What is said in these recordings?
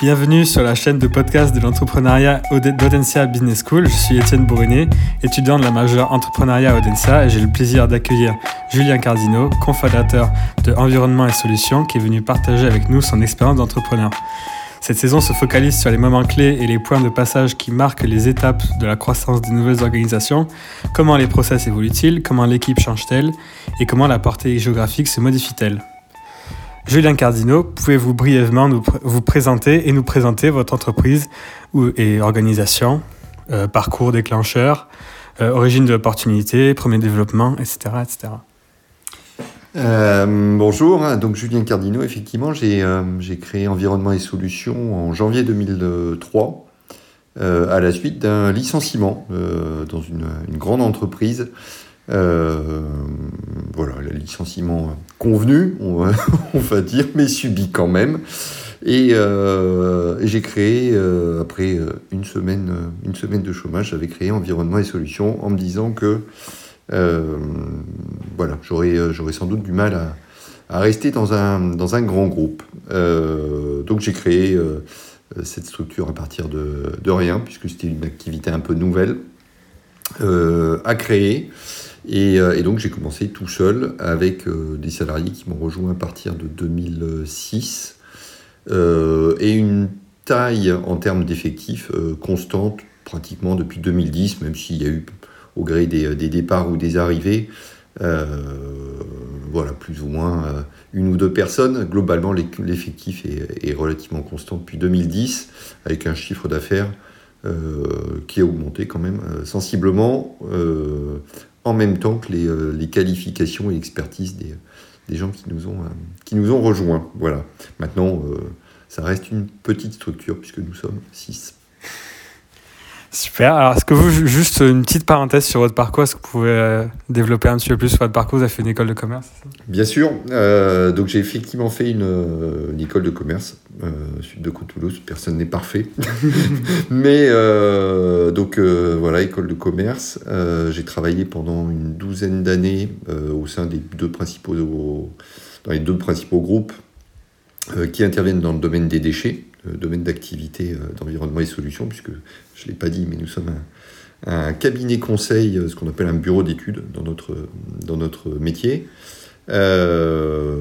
Bienvenue sur la chaîne de podcast de l'entrepreneuriat d'Audencia Business School. Je suis Étienne Bourrené, étudiant de la majeure entrepreneuriat Audencia et j'ai le plaisir d'accueillir Julien Cardino, cofondateur de Environnement et Solutions, qui est venu partager avec nous son expérience d'entrepreneur. Cette saison se focalise sur les moments clés et les points de passage qui marquent les étapes de la croissance des nouvelles organisations, comment les process évoluent-ils, comment l'équipe change-t-elle? Et comment la portée géographique se modifie-t-elle? Julien Cardino, pouvez-vous brièvement vous présenter et nous présenter votre entreprise et organisation, euh, parcours déclencheur, euh, origine de l'opportunité, premier développement, etc. etc. Euh, bonjour, donc Julien Cardino, effectivement, j'ai créé Environnement et Solutions en janvier 2003 à la suite d'un licenciement dans une, grande entreprise voilà, le licenciement convenu, on va, dire, mais subi quand même. Et, euh, j'ai créé, euh, après une semaine, une semaine de chômage, j'avais créé Environnement et Solutions en me disant que voilà, j'aurais, j'aurais sans doute du mal à, à, rester dans un, dans un grand groupe. donc j'ai créé cette structure à partir de, de rien, puisque c'était une activité un peu nouvelle à créer. Euh, et, donc j'ai commencé tout seul avec euh, des salariés qui m'ont rejoint à partir de 2006 euh, et une taille en termes d'effectifs constante pratiquement depuis 2010, même s'il y a eu au gré des, départs ou des arrivées, voilà, plus ou moins une ou deux personnes. Globalement, l'effectif est, relativement constant depuis 2010, avec un chiffre d'affaires qui a augmenté quand même sensiblement en même temps que les, euh, qualifications et l'expertise des, gens qui nous ont, euh, rejoints. Voilà. Maintenant, euh, ça reste une petite structure puisque nous sommes six. Super. Alors, est-ce que vous, juste une petite parenthèse sur votre parcours, est-ce que vous pouvez euh, développer un petit peu plus sur votre parcours? Vous avez fait une école de commerce Bien sûr. Euh, donc, j'ai effectivement fait une, euh, école de commerce, sud de Côte-Toulouse. Personne n'est parfait. Mais, donc, voilà, école de commerce. j'ai travaillé pendant une douzaine d'années au sein des deux principaux, dans les deux principaux groupes qui interviennent dans le domaine des déchets domaine d'activité euh, d'environnement et solutions, puisque je ne l'ai pas dit, mais nous sommes un, cabinet conseil, euh, ce qu'on appelle un bureau d'études dans notre, dans notre métier. Euh,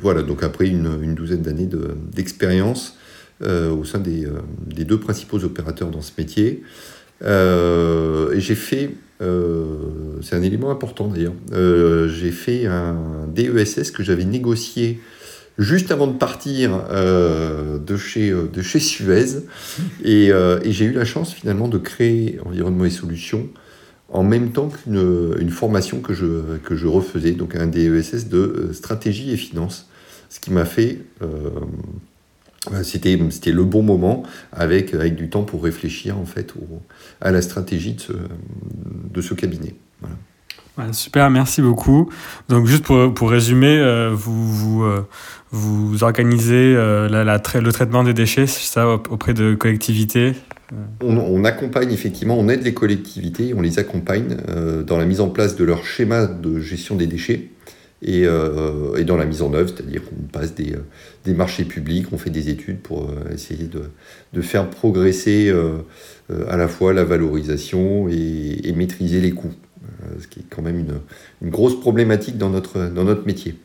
voilà, donc après une, douzaine d'années d'expérience au sein des, des, deux principaux opérateurs dans ce métier. et j'ai fait, c'est un élément important d'ailleurs, j'ai fait un DESS que j'avais négocié juste avant de partir euh, de, chez, euh, de Suez. Et, euh, et j'ai eu la chance finalement de créer Environnement et Solutions en même temps qu'une une formation que je, que je refaisais, donc un DESS de stratégie et finance. Ce qui m'a fait... c'était, c'était le bon moment avec, du temps pour réfléchir en fait à la stratégie de ce, de ce cabinet. Super, merci beaucoup. Donc juste pour, pour résumer, vous, vous, vous organisez euh, la, le traitement des déchets, ça, auprès de collectivités on, accompagne effectivement, on aide les collectivités, on les accompagne euh, dans la mise en place de leur schéma de gestion des déchets et, euh, et dans la mise en œuvre, c'est-à-dire qu'on passe des, des, marchés publics, on fait des études pour essayer de, de, faire progresser à la fois la valorisation et, et maîtriser les coûts, ce qui est quand même une, une grosse problématique dans notre, dans notre métier.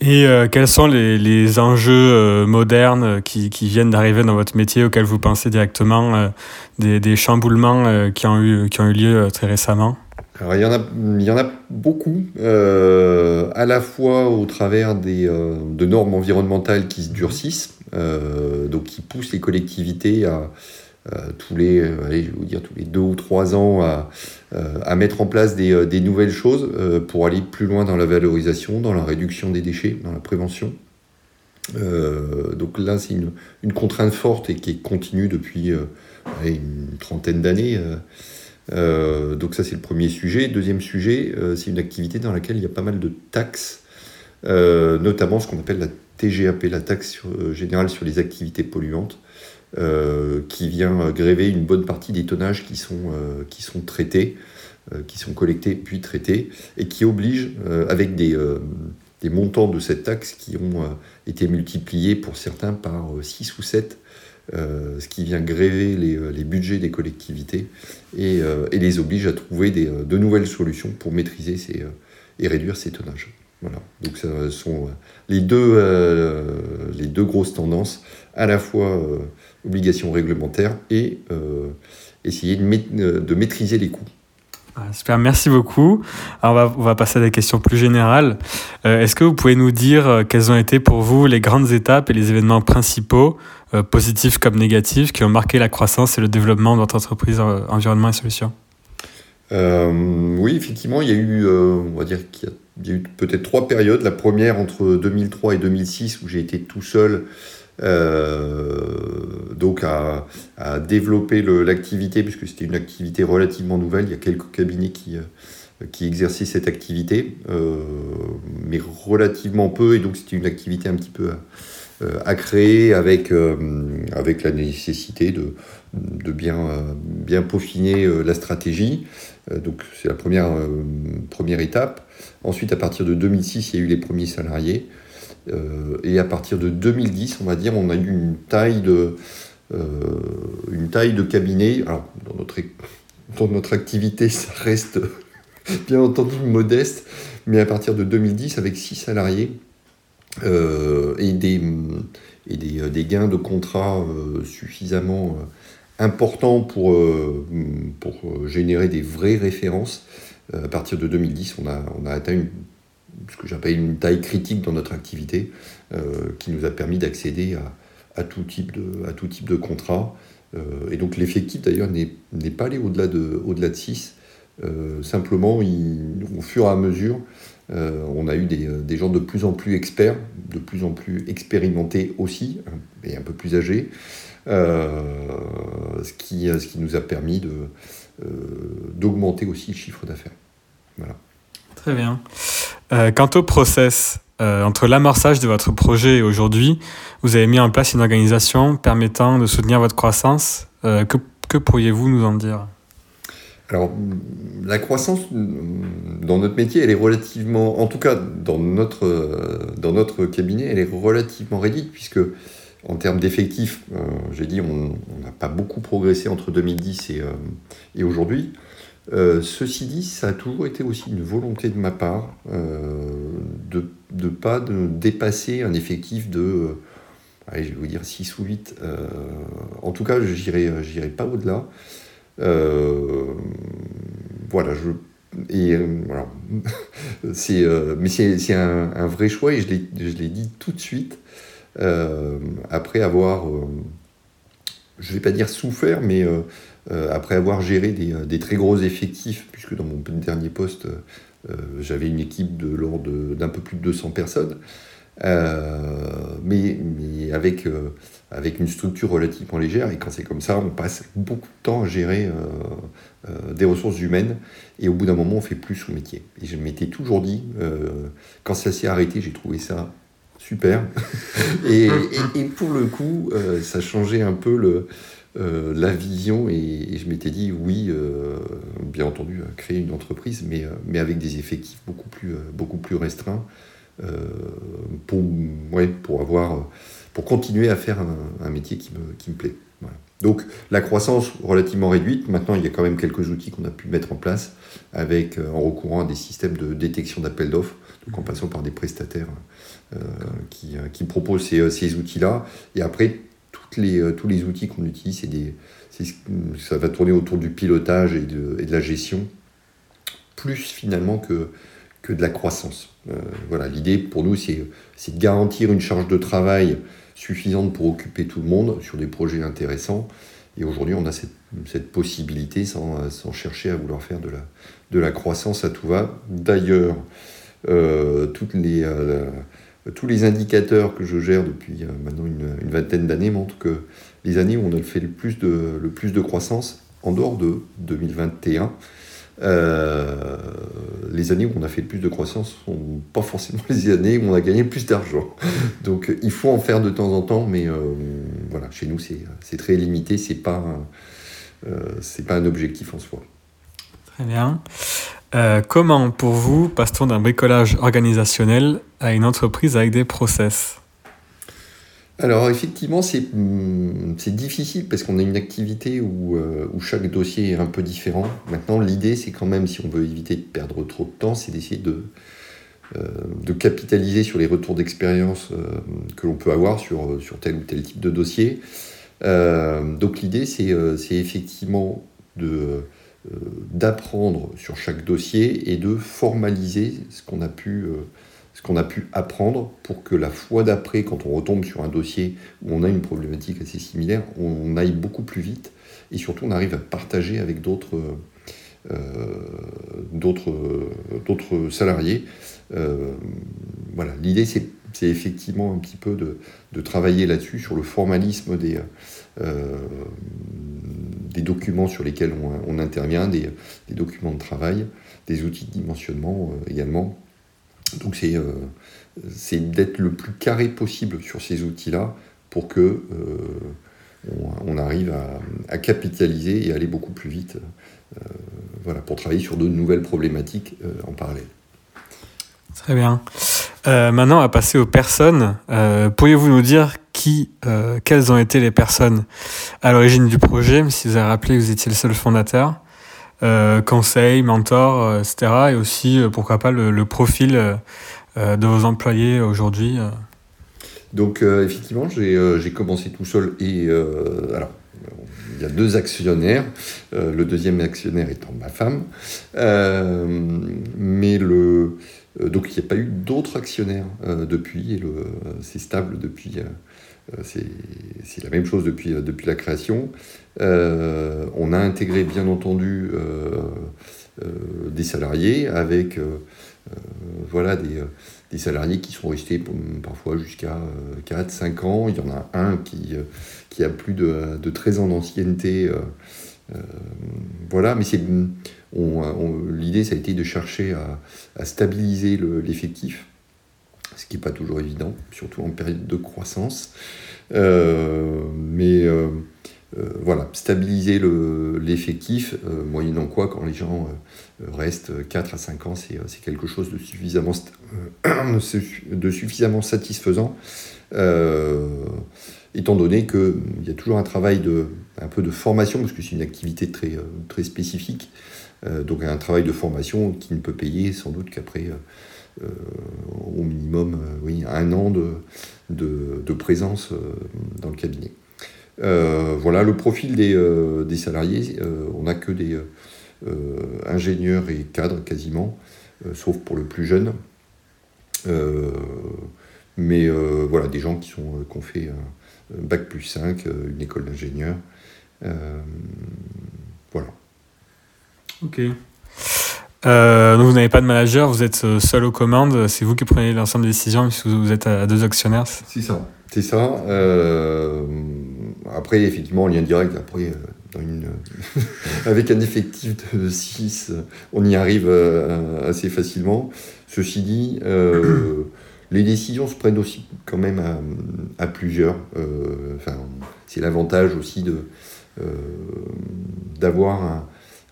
Et euh, quels sont les, les enjeux euh, modernes qui, qui viennent d'arriver dans votre métier auxquels vous pensez directement, euh, des, des, chamboulements qui, ont eu, qui ont eu lieu très récemment? Alors, il y en a, il y en a beaucoup, à la fois au travers des, de normes environnementales qui se durcissent, donc qui poussent les collectivités à, euh, tous les, euh, allez, je vais vous dire, tous les deux ou trois ans à, euh, à mettre en place des, des nouvelles choses pour aller plus loin dans la valorisation, dans la réduction des déchets, dans la prévention. donc là, c'est une, une, contrainte forte et qui continue depuis une trentaine d'années. donc ça, c'est le premier sujet. Deuxième sujet, c'est une activité dans laquelle il y a pas mal de taxes, notamment ce qu'on appelle la TGAP, la taxe générale sur les activités polluantes. Euh, qui vient gréver une bonne partie des tonnages qui sont, euh, qui sont traités, euh, qui sont collectés puis traités, et qui oblige, avec des, montants de cette taxe qui ont été multipliés pour certains par 6 ou 7 ce qui vient gréver les, budgets des collectivités et, les oblige à trouver de nouvelles solutions pour maîtriser et réduire ces tonnages. Voilà. Donc ce sont les deux, les deux grosses tendances, à la fois obligations réglementaires et essayer de, maîtriser les coûts. Ah, super, merci beaucoup. Alors on, va, passer à des questions plus générales. Euh, est-ce que vous pouvez nous dire euh, quelles ont été pour vous les grandes étapes et les événements principaux, euh, positifs comme négatifs, qui ont marqué la croissance et le développement de votre entreprise Environnement et Solutions? Oui, effectivement, il y a eu, on va dire qu'il y a eu peut-être trois périodes. La première entre 2003 et 2006 où j'ai été tout seul euh, donc à, développer l'activité, puisque c'était une activité relativement nouvelle. Il y a quelques cabinets qui, euh, qui exerçaient cette activité, euh, mais relativement peu, et donc c'était une activité un petit peu à, créer avec, avec la nécessité de, de bien, bien peaufiner la stratégie. Donc c'est la première, première étape. Ensuite, à partir de 2006, il y a eu les premiers salariés. Euh, et à partir de 2010, on va dire, on a eu une taille de, euh, une taille de cabinet. Alors, dans notre, dans notre activité, ça reste bien entendu modeste, mais à partir de 2010, avec 6 salariés euh, et, des, et des, des, gains de contrat suffisamment importants pour, pour générer des vraies références, à partir de 2010, on a, on a atteint ce que j'appelle une taille critique dans notre activité, euh, qui nous a permis d'accéder à, tout type de, à tout type de contrat. Euh, et donc l'effectif d'ailleurs n'est pas allé au-delà de, au de 6. Euh, simplement, au fur et à mesure, on a eu des, des, gens de plus en plus experts, de plus en plus expérimentés aussi, hein, et un peu plus âgés, ce, qui, ce qui nous a permis d'augmenter aussi le chiffre d'affaires. Voilà. Très bien. Euh, quant au process, euh, entre l'amorçage de votre projet et aujourd'hui, vous avez mis en place une organisation permettant de soutenir votre croissance. Euh, que, que pourriez-vous nous en dire? Alors, la croissance dans notre métier, elle est relativement, en tout cas dans notre, dans notre cabinet, elle est relativement réduite, puisque en termes d'effectifs, j'ai dit, on n'a pas beaucoup progressé entre 2010 et, et aujourd'hui. Euh, ceci dit, ça a toujours été aussi une volonté de ma part euh, de ne pas de dépasser un effectif de, euh, allez, je vais vous dire 6 ou 8. en tout cas, je n'irai pas au-delà. Voilà, je, voilà. c'est, mais c'est, un, vrai choix et je l'ai, dit tout de suite après avoir, je ne vais pas dire souffert, mais euh, après avoir géré euh, des, très gros effectifs, puisque dans mon dernier poste, euh, j'avais une équipe de l'ordre d'un peu plus de 200 personnes, mais, avec, avec une structure relativement légère. Et quand c'est comme ça, on passe beaucoup de temps à gérer des ressources humaines. Et au bout d'un moment, on fait plus son métier. Et je m'étais toujours dit, quand ça s'est arrêté, j'ai trouvé ça super. et, et, pour le coup, ça changeait un peu le, euh, la vision et, je m'étais dit oui, euh, bien entendu, créer une entreprise, mais, euh, mais avec des effectifs beaucoup plus, beaucoup plus restreints pour, ouais, pour, avoir, pour continuer à faire un, métier qui me, qui me plaît. Donc la croissance relativement réduite, maintenant il y a quand même quelques outils qu'on a pu mettre en place avec, en recourant à des systèmes de détection d'appels d'offres, donc en passant par des prestataires qui, qui, proposent ces, ces outils-là. Et après, les, euh, tous les outils qu'on utilise, c'est des, ça va tourner autour du pilotage et de, et de, la gestion, plus finalement que, que de la croissance. Euh, voilà, l'idée pour nous, c'est de garantir une charge de travail suffisante pour occuper tout le monde sur des projets intéressants. Et aujourd'hui, on a cette, cette possibilité sans, sans, chercher à vouloir faire de la, de la croissance à tout va. D'ailleurs, euh, les, tous les indicateurs que je gère depuis euh, maintenant une, vingtaine d'années montrent que les années où on a fait le plus de, le plus de croissance, en dehors de 2021, euh, les années où on a fait le plus de croissance sont pas forcément les années où on a gagné le plus d'argent. Donc il faut en faire de temps en temps, mais euh, voilà, chez nous c'est très limité, c'est pas, c'est pas un objectif en soi. Très bien. comment, pour vous, passe-t-on d'un bricolage organisationnel à une entreprise avec des process? Alors effectivement, hum, c'est difficile parce qu'on a une activité où, où, chaque dossier est un peu différent. Maintenant, l'idée, c'est quand même, si on veut éviter de perdre trop de temps, c'est d'essayer de, euh, capitaliser sur les retours d'expérience euh, que l'on peut avoir sur, sur tel ou tel type de dossier. Euh, donc l'idée, c'est effectivement d'apprendre sur chaque dossier et de formaliser ce qu'on a pu ce qu'on a pu apprendre pour que la fois d'après, quand on retombe sur un dossier où on a une problématique assez similaire, on aille beaucoup plus vite et surtout on arrive à partager avec d'autres d'autres salariés euh, voilà, l'idée c'est effectivement un petit peu de, travailler là-dessus, sur le formalisme des, euh, documents sur lesquels on, intervient, des, documents de travail, des outils de dimensionnement euh, également. Donc c'est d'être le plus carré possible sur ces outils-là pour que on, arrive à, à, capitaliser et aller beaucoup plus vite voilà, pour travailler sur de nouvelles problématiques en parallèle. Très bien. Euh, maintenant, on va passer aux personnes. Euh, pourriez-vous nous dire qui, euh, quelles ont été les personnes à l'origine du projet, si vous avez rappelé vous étiez le seul fondateur? Conseil, mentor, etc. Et aussi, pourquoi pas, le, profil de vos employés aujourd'hui Donc, effectivement, j'ai commencé tout seul. Et alors, il y a deux actionnaires, le deuxième actionnaire étant ma femme. mais le, euh, donc il n'y a pas eu d'autres actionnaires euh, depuis, et c'est stable depuis, euh, c'est la même chose depuis, depuis la création. on a intégré bien entendu des salariés avec voilà, des, des, salariés qui sont restés parfois jusqu'à 4-5 ans. Il y en a un qui, qui a plus de, de 13 ans d'ancienneté. voilà, mais l'idée, ça a été de chercher à, stabiliser l'effectif, ce qui n'est pas toujours évident, surtout en période de croissance. Euh, mais euh, euh, voilà, stabiliser l'effectif, moyennant quoi, quand les gens restent 4 à 5 ans, c'est quelque chose de suffisamment, de suffisamment satisfaisant étant donné qu'il y a toujours un travail de, un peu de formation, parce que c'est une activité très, très spécifique, donc un travail de formation qui ne peut payer sans doute qu'après au minimum oui, un an de, présence dans le cabinet. voilà le profil des, salariés. on n'a que des ingénieurs et cadres quasiment, sauf pour le plus jeune. mais voilà, des gens qui, sont, ont fait bac plus 5, une école d'ingénieur. voilà. Ok. Euh, donc vous n'avez pas de manager, vous êtes euh, seul aux commandes, c'est vous qui prenez l'ensemble des décisions puisque vous êtes à deux actionnaires C'est ça? C'est ça. Euh, après, effectivement, en lien direct, après, avec un effectif de 6, on y arrive assez facilement. Ceci dit, les décisions se prennent aussi quand même à, plusieurs. Enfin, c'est l'avantage aussi de d'avoir un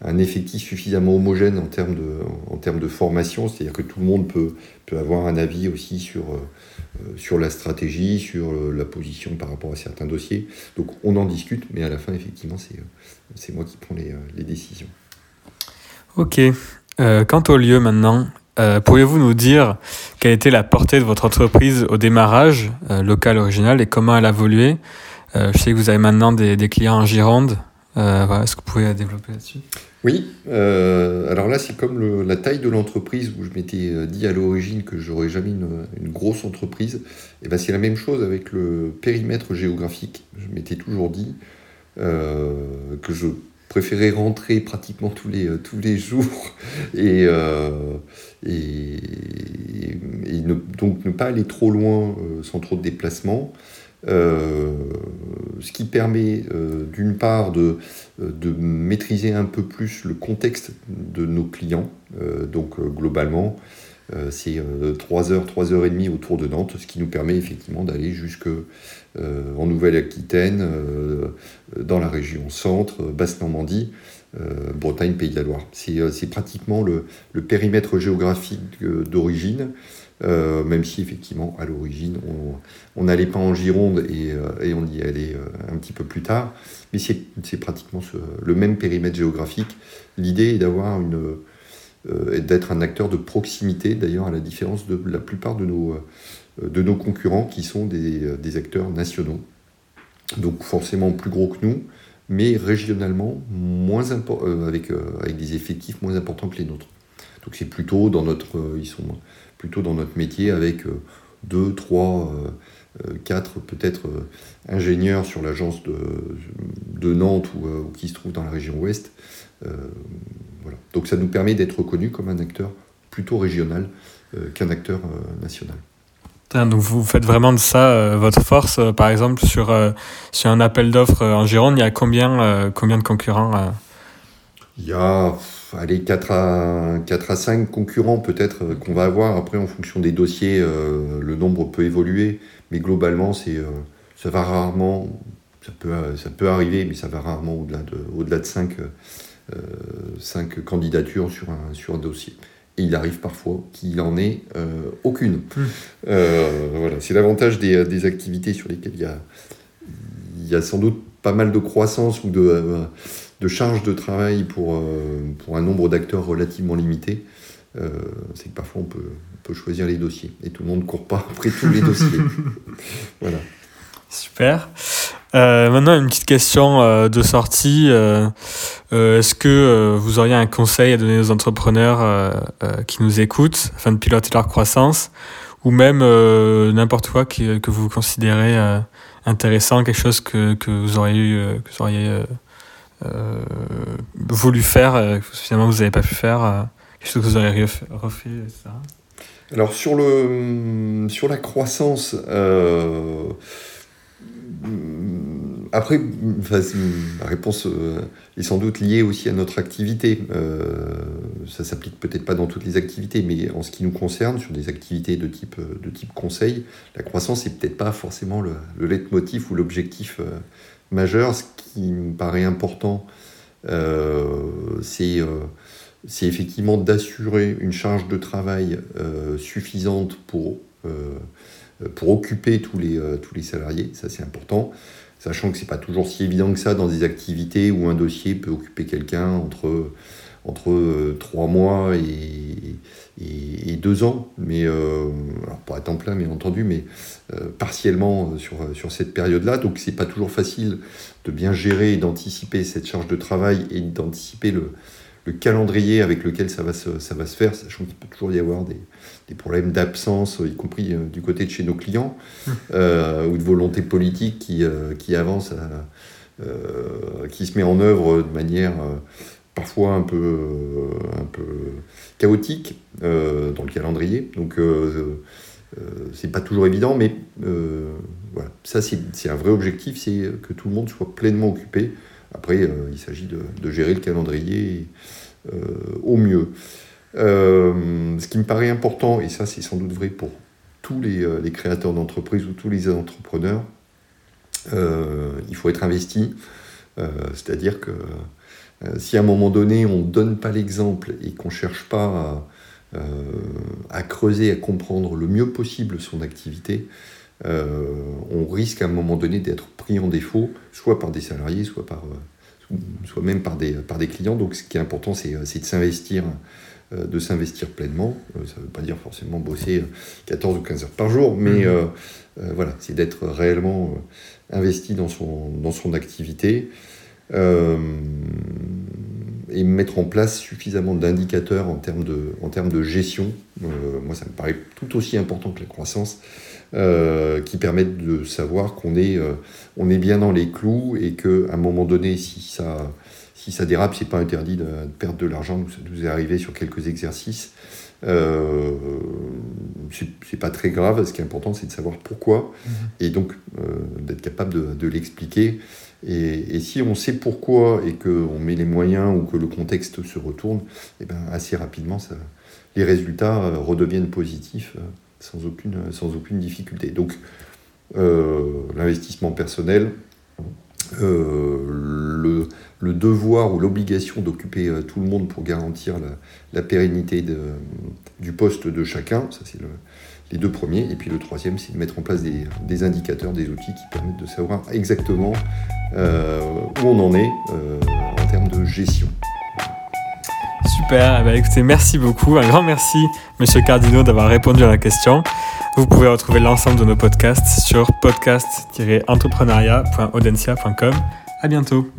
un effectif suffisamment homogène en termes de, en termes de formation, c'est-à-dire que tout le monde peut, peut avoir un avis aussi sur, euh, sur la stratégie, sur euh, la position par rapport à certains dossiers. Donc on en discute, mais à la fin, effectivement, c'est, euh, c'est moi qui prends les, les décisions. Ok. quant au lieu maintenant, pourriez-vous nous dire quelle était la portée de votre entreprise au démarrage, local original, et comment elle a évolué? Je sais que vous avez maintenant des, des clients en Gironde. Est-ce que vous pouvez développer là-dessus? Oui, euh, alors là c'est comme la taille de l'entreprise où je m'étais euh, dit à l'origine que j'aurais jamais une, grosse entreprise, et ben c'est la même chose avec le périmètre géographique. Je m'étais toujours dit euh, que je préférais rentrer pratiquement tous les, tous les jours et, et, donc ne pas aller trop loin sans trop de déplacements. Euh, ce qui permet euh, d'une part de, de, maîtriser un peu plus le contexte de nos clients, euh, donc globalement c'est 3 heures, 3 heures et demie autour de Nantes, ce qui nous permet effectivement d'aller jusque en Nouvelle-Aquitaine, dans la région centre, Basse-Normandie, Bretagne, Pays de la Loire. C'est pratiquement le, périmètre géographique d'origine. Euh, même si effectivement à l'origine on n'allait pas en Gironde et, euh, on y allait euh, un petit peu plus tard, mais c'est pratiquement le même périmètre géographique. L'idée est d'avoir une d'être un acteur de proximité, d'ailleurs à la différence de la plupart de nos, de nos concurrents qui sont des, des acteurs nationaux, donc forcément plus gros que nous, mais régionalement moins avec, avec des effectifs moins importants que les nôtres. Donc c'est plutôt dans notre, ils sont plutôt dans notre métier avec euh, deux, trois, euh, euh, quatre peut-être ingénieurs sur l'agence de, de, Nantes ou, qui se trouve dans la région ouest. voilà. Donc ça nous permet d'être reconnus comme un acteur plutôt régional qu'un acteur national. Donc vous faites vraiment de ça votre force. par exemple, sur, sur un appel d'offres en Gironde, il y a combien, combien de concurrents Il y a allez, 4 à, 4 à 5 concurrents peut-être euh, qu'on va avoir. Après, en fonction des dossiers, euh, le nombre peut évoluer. Mais globalement, c'est, euh, ça va rarement, ça peut, ça peut arriver, mais ça va rarement au-delà de, au-delà de 5, 5 candidatures sur un, sur un dossier. Et il arrive parfois qu'il n'en ait aucune. Hmm. voilà. C'est l'avantage des, des, activités sur lesquelles il y a, il y a sans doute pas mal de croissance ou de de charge de travail pour, euh, pour un nombre d'acteurs relativement limité, euh, c'est que parfois on peut, peut, choisir les dossiers et tout le monde ne court pas après tous les dossiers. voilà. Super. Euh, maintenant, une petite question de sortie. Est-ce que vous auriez un conseil à donner aux entrepreneurs qui nous écoutent afin de piloter leur croissance ou même n'importe quoi que vous considérez intéressant, quelque chose que, que vous auriez, que vous auriez euh, voulu faire, euh, que finalement vous n'avez pas pu faire, euh, quelque chose que vous auriez refait, ça Alors sur, le, sur la croissance, après, la réponse est sans doute liée aussi à notre activité. ça s'applique peut-être pas dans toutes les activités, mais en ce qui nous concerne, sur des activités de type, de type conseil, la croissance n'est peut-être pas forcément le, le leitmotiv ou l'objectif majeur. Ce qui me paraît important, euh, euh, c'est effectivement d'assurer une charge de travail euh, suffisante pour, pour occuper tous les, tous les salariés. Ça, c'est important. Sachant que c'est pas toujours si évident que ça dans des activités où un dossier peut occuper quelqu'un entre entre euh, trois mois et, et, deux ans, mais euh, alors pas à temps plein, bien entendu, mais euh, partiellement sur, sur cette période-là. Donc c'est pas toujours facile de bien gérer et d'anticiper cette charge de travail et d'anticiper le, le, calendrier avec lequel ça va se, ça va se faire, sachant qu'il peut toujours y avoir des, des problèmes d'absence, y compris du côté de chez nos clients, mmh. ou de volonté politique qui, qui avance, qui se met en œuvre de manière parfois un peu, euh, un peu chaotique euh, dans le calendrier. Donc, euh, c'est pas toujours évident, mais voilà. Ça, c'est un vrai objectif, c'est que tout le monde soit pleinement occupé. Après, il s'agit de, gérer le calendrier au mieux. ce qui me paraît important, et ça c'est sans doute vrai pour tous les, créateurs d'entreprises ou tous les entrepreneurs, il faut être investi. C'est-à-dire que euh, si à un moment donné on ne donne pas l'exemple et qu'on ne cherche pas à, euh, creuser, à comprendre le mieux possible son activité, euh, on risque à un moment donné d'être pris en défaut, soit par des salariés, soit, par, soit même par des, par des clients. Donc ce qui est important, c'est de s'investir de s'investir pleinement. ça ne veut pas dire forcément bosser 14 ou 15 heures par jour, mais mmh. voilà, c'est d'être réellement investi dans son, dans son activité. Euh, et mettre en place suffisamment d'indicateurs en termes de, en termes de gestion. Euh, moi, ça me paraît tout aussi important que la croissance, euh, qui permettent de savoir qu'on est, on est bien dans les clous et qu'à un moment donné, si ça, si ça dérape, c'est pas interdit de, perdre de l'argent. Ça nous est arrivé sur quelques exercices. Euh, c'est pas très grave. Ce qui est important, c'est de savoir pourquoi mmh. et donc d'être capable de, de l'expliquer et, si on sait pourquoi et qu'on met les moyens ou que le contexte se retourne, et eh ben assez rapidement, les résultats redeviennent positifs sans, aucune, sans aucune difficulté. Donc, l'investissement personnel, le, le, devoir ou l'obligation d'occuper tout le monde pour garantir la, pérennité du poste de chacun, ça c'est les deux premiers, et puis le troisième c'est de mettre en place des, indicateurs, des outils qui permettent de savoir exactement euh, où on en est euh, en termes de gestion. Super, eh ben, écoutez, merci beaucoup, un grand merci Monsieur Cardino d'avoir répondu à la question. Vous pouvez retrouver l'ensemble de nos podcasts sur podcast-entrepreneuriat.audencia.com. À bientôt.